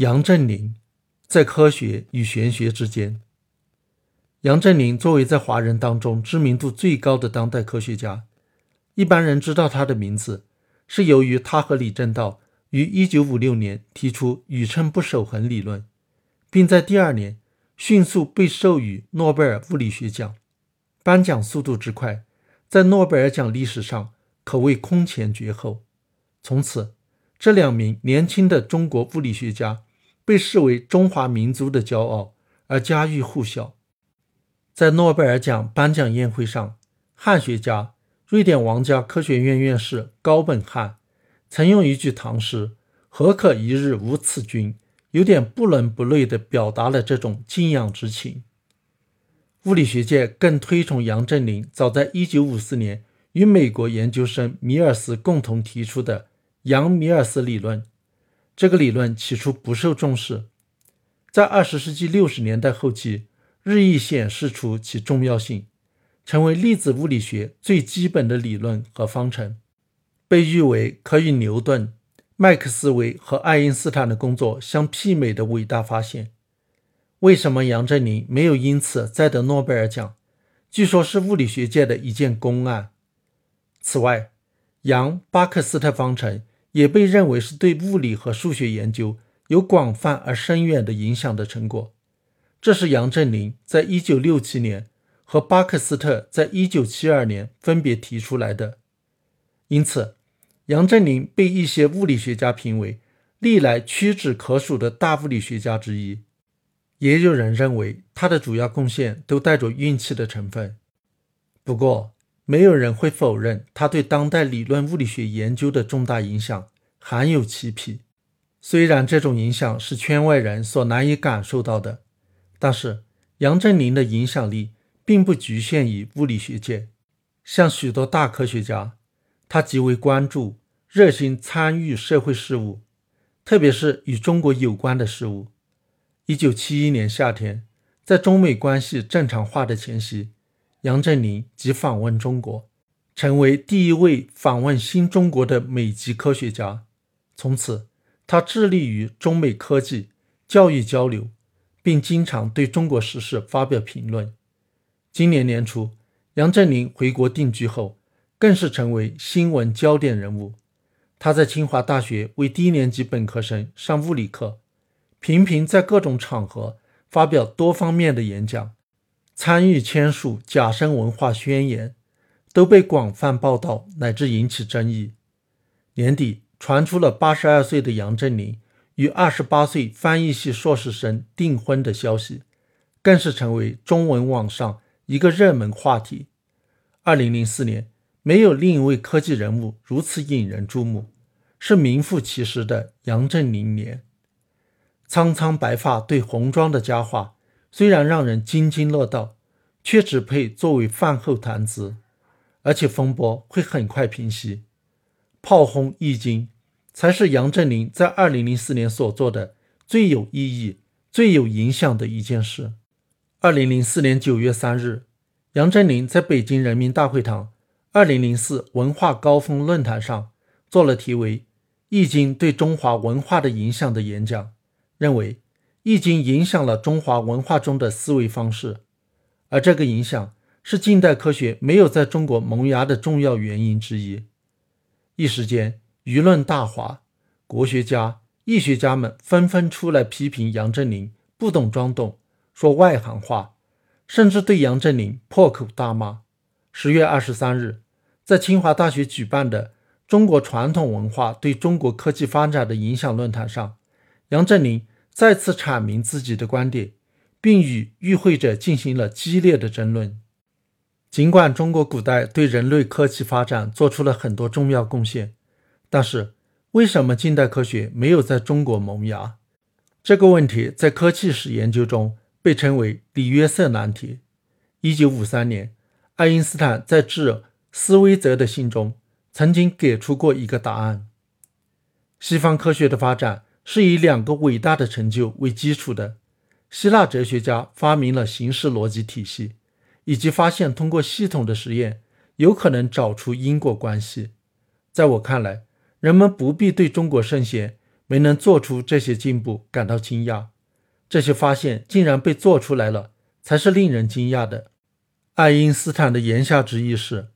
杨振宁在科学与玄学之间。杨振宁作为在华人当中知名度最高的当代科学家，一般人知道他的名字，是由于他和李政道于1956年提出宇称不守恒理论，并在第二年迅速被授予诺贝尔物理学奖。颁奖速度之快，在诺贝尔奖历史上可谓空前绝后。从此，这两名年轻的中国物理学家被视为中华民族的骄傲，而家喻户晓。在诺贝尔奖颁奖宴会上，汉学家、瑞典王家科学院院士高本汉曾用一句唐诗“何可一日无此君”，有点不伦不类地表达了这种敬仰之情。物理学界更推崇杨振宁早在1954年与美国研究生米尔斯共同提出的杨米尔斯理论。这个理论起初不受重视，在20世纪60年代后期日益显示出其重要性，成为粒子物理学最基本的理论和方程，被誉为可与牛顿、麦克斯韦和爱因斯坦的工作相媲美的伟大发现。为什么杨振宁没有因此再得诺贝尔奖？据说是物理学界的一件公案。此外，杨巴克斯特方程也被认为是对物理和数学研究有广泛而深远的影响的成果。这是杨振宁在1967年和巴克斯特在1972年分别提出来的。因此，杨振宁被一些物理学家评为历来屈指可数的大物理学家之一。也有人认为他的主要贡献都带着运气的成分，不过没有人会否认他对当代理论物理学研究的重大影响，含有其匹。虽然这种影响是圈外人所难以感受到的，但是杨振宁的影响力并不局限于物理学界。像许多大科学家，他极为关注、热心参与社会事务，特别是与中国有关的事物。一九七一年夏天，在中美关系正常化的前夕，杨振宁即访问中国，成为第一位访问新中国的美籍科学家。从此，他致力于中美科技、教育交流，并经常对中国时事发表评论。今年年初，杨振宁回国定居后，更是成为新闻焦点人物。他在清华大学为低年级本科生上物理课。频频在各种场合发表多方面的演讲，参与签署《假声文化宣言》，都被广泛报道乃至引起争议。年底传出了八十二岁的杨振宁与二十八岁翻译系硕士生订婚的消息，更是成为中文网上一个热门话题。二零零四年，没有另一位科技人物如此引人注目，是名副其实的杨振宁年。苍苍白发对红妆的佳话，虽然让人津津乐道，却只配作为饭后谈资，而且风波会很快平息。炮轰易经，才是杨振宁在2004年所做的最有意义、最有影响的一件事。2004年9月3日，杨振宁在北京人民大会堂2004文化高峰论坛上做了题为《易经对中华文化的影响》的演讲。认为《易经》影响了中华文化中的思维方式，而这个影响是近代科学没有在中国萌芽的重要原因之一。一时间，舆论大哗，国学家、易学家们纷纷出来批评杨振宁不懂装懂，说外行话，甚至对杨振宁破口大骂。十月二十三日，在清华大学举办的《中国传统文化对中国科技发展的影响》论坛上，杨振宁。再次阐明自己的观点，并与与会者进行了激烈的争论。尽管中国古代对人类科技发展做出了很多重要贡献，但是为什么近代科学没有在中国萌芽？这个问题在科技史研究中被称为“里约瑟难题”。一九五三年，爱因斯坦在致斯威泽的信中曾经给出过一个答案：西方科学的发展。是以两个伟大的成就为基础的。希腊哲学家发明了形式逻辑体系，以及发现通过系统的实验有可能找出因果关系。在我看来，人们不必对中国圣贤没能做出这些进步感到惊讶。这些发现竟然被做出来了，才是令人惊讶的。爱因斯坦的言下之意是，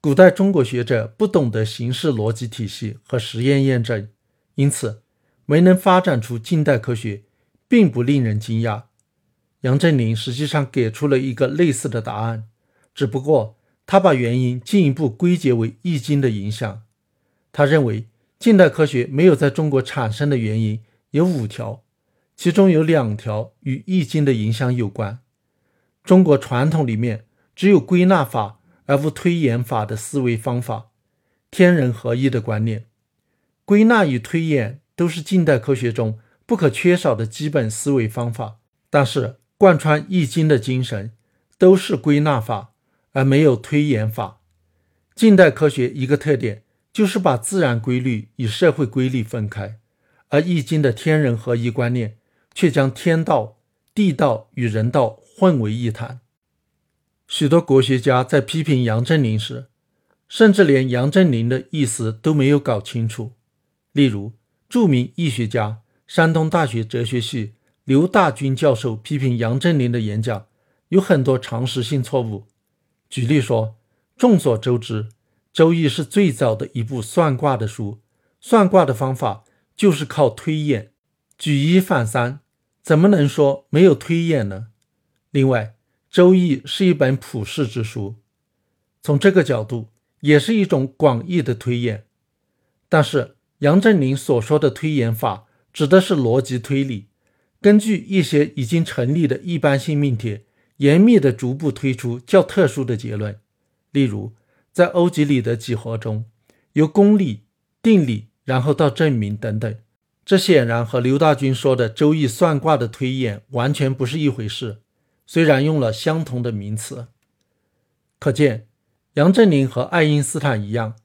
古代中国学者不懂得形式逻辑体系和实验验证，因此没能发展出近代科学，并不令人惊讶。杨振宁实际上给出了一个类似的答案，只不过他把原因进一步归结为《易经》的影响。他认为。近代科学没有在中国产生的原因有五条，其中有两条与《易经》的影响有关。中国传统里面只有归纳法而无推演法的思维方法，天人合一的观念。归纳与推演都是近代科学中不可缺少的基本思维方法，但是贯穿《易经》的精神都是归纳法，而没有推演法。近代科学一个特点。就是把自然规律与社会规律分开，而《易经》的天人合一观念却将天道、地道与人道混为一谈。许多国学家在批评杨振宁时，甚至连杨振宁的意思都没有搞清楚。例如，著名易学家、山东大学哲学系刘大军教授批评杨振宁的演讲有很多常识性错误。举例说，众所周知。《周易》是最早的一部算卦的书，算卦的方法就是靠推演，举一反三，怎么能说没有推演呢？另外，《周易》是一本普世之书，从这个角度也是一种广义的推演。但是，杨振宁所说的推演法指的是逻辑推理，根据一些已经成立的一般性命题，严密地逐步推出较特殊的结论，例如。在欧几里得几何中，由公理、定理，然后到证明等等，这显然和刘大军说的《周易》算卦的推演完全不是一回事。虽然用了相同的名词，可见杨振宁和爱因斯坦一样，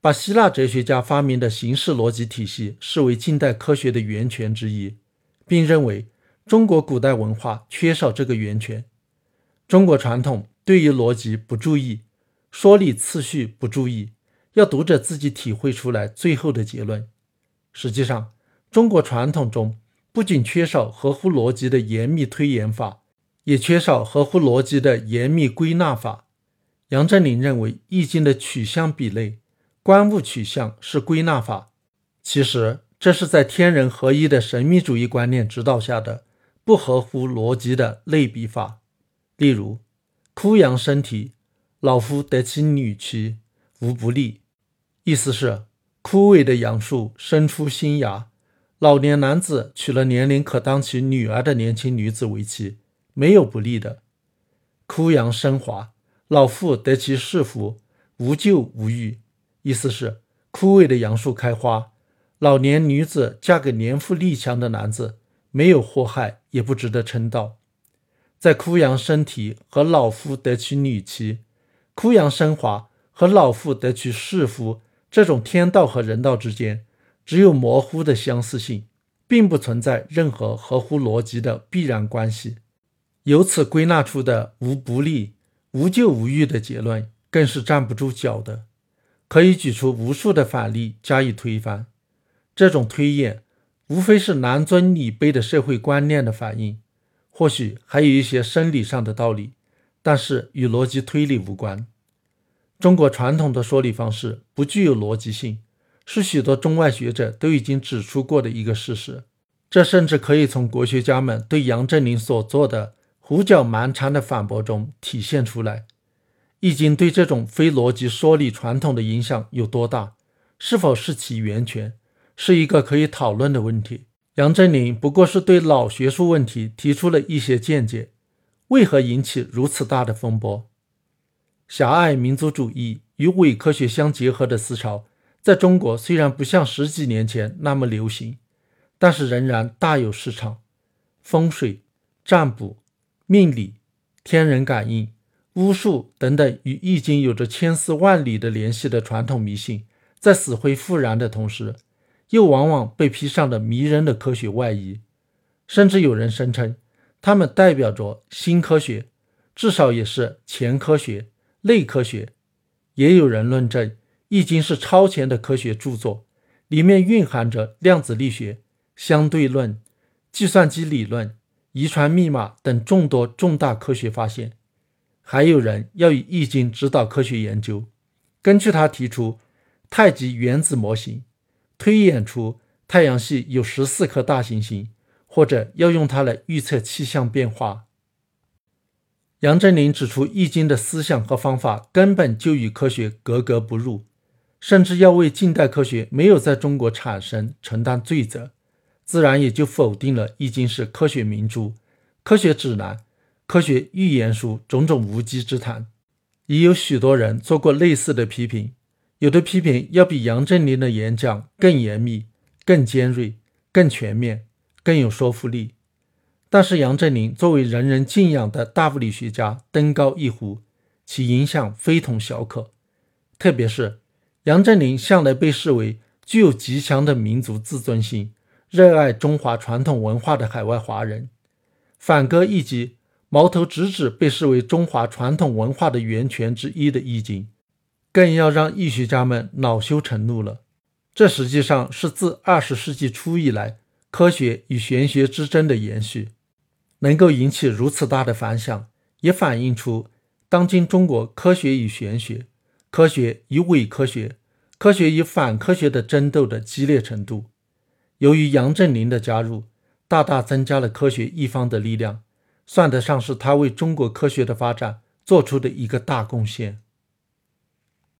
把希腊哲学家发明的形式逻辑体系视为近代科学的源泉之一，并认为中国古代文化缺少这个源泉。中国传统对于逻辑不注意。说理次序不注意，要读者自己体会出来最后的结论。实际上，中国传统中不仅缺少合乎逻辑的严密推演法，也缺少合乎逻辑的严密归纳法。杨振宁认为，《易经》的取象比类、观物取象是归纳法，其实这是在天人合一的神秘主义观念指导下的不合乎逻辑的类比法。例如，枯阳生啼。老夫得其女妻，无不利。意思是枯萎的杨树生出新芽，老年男子娶了年龄可当其女儿的年轻女子为妻，没有不利的。枯杨生华，老妇得其侍妇，无咎无欲。意思是枯萎的杨树开花，老年女子嫁给年富力强的男子，没有祸害，也不值得称道。在枯杨生啼和老夫得其女妻。枯杨生华和老妇得娶世夫这种天道和人道之间，只有模糊的相似性，并不存在任何合乎逻辑的必然关系。由此归纳出的无不利、无咎无欲的结论，更是站不住脚的。可以举出无数的反例加以推翻。这种推演，无非是男尊女卑的社会观念的反应，或许还有一些生理上的道理。但是与逻辑推理无关。中国传统的说理方式不具有逻辑性，是许多中外学者都已经指出过的一个事实。这甚至可以从国学家们对杨振宁所做的胡搅蛮缠的反驳中体现出来。《易经》对这种非逻辑说理传统的影响有多大？是否是其源泉？是一个可以讨论的问题。杨振宁不过是对老学术问题提出了一些见解。为何引起如此大的风波？狭隘民族主义与伪科学相结合的思潮，在中国虽然不像十几年前那么流行，但是仍然大有市场。风水、占卜、命理、天人感应、巫术等等与易经有着千丝万缕的联系的传统迷信，在死灰复燃的同时，又往往被披上了迷人的科学外衣，甚至有人声称。它们代表着新科学，至少也是前科学、类科学。也有人论证《易经》是超前的科学著作，里面蕴含着量子力学、相对论、计算机理论、遗传密码等众多重大科学发现。还有人要以《易经》指导科学研究，根据他提出太极原子模型，推演出太阳系有十四颗大行星，或者要用它来预测气象变化。杨振宁指出，《易经》的思想和方法根本就与科学格格不入。甚至要为近代科学没有在中国产生承担罪责，自然也就否定了《易经》是科学明珠、科学指南、科学预言书种种无稽之谈。已有许多人做过类似的批评，有的批评要比杨振宁的演讲更严密、更尖锐、更全面、更有说服力。但是杨振宁作为人人敬仰的大物理学家，登高一呼，其影响非同小可，特别是。杨振宁向来被视为具有极强的民族自尊心、热爱中华传统文化的海外华人，反戈一击，矛头直指被视为中华传统文化的源泉之一的《易经》，更要让易学家们恼羞成怒了。这实际上是自二十世纪初以来科学与玄学之争的延续，能够引起如此大的反响，也反映出当今中国科学与玄学。科学与伪科学、科学与反科学的争斗的激烈程度，由于杨振宁的加入，大大增加了科学一方的力量，算得上是他为中国科学的发展做出的一个大贡献。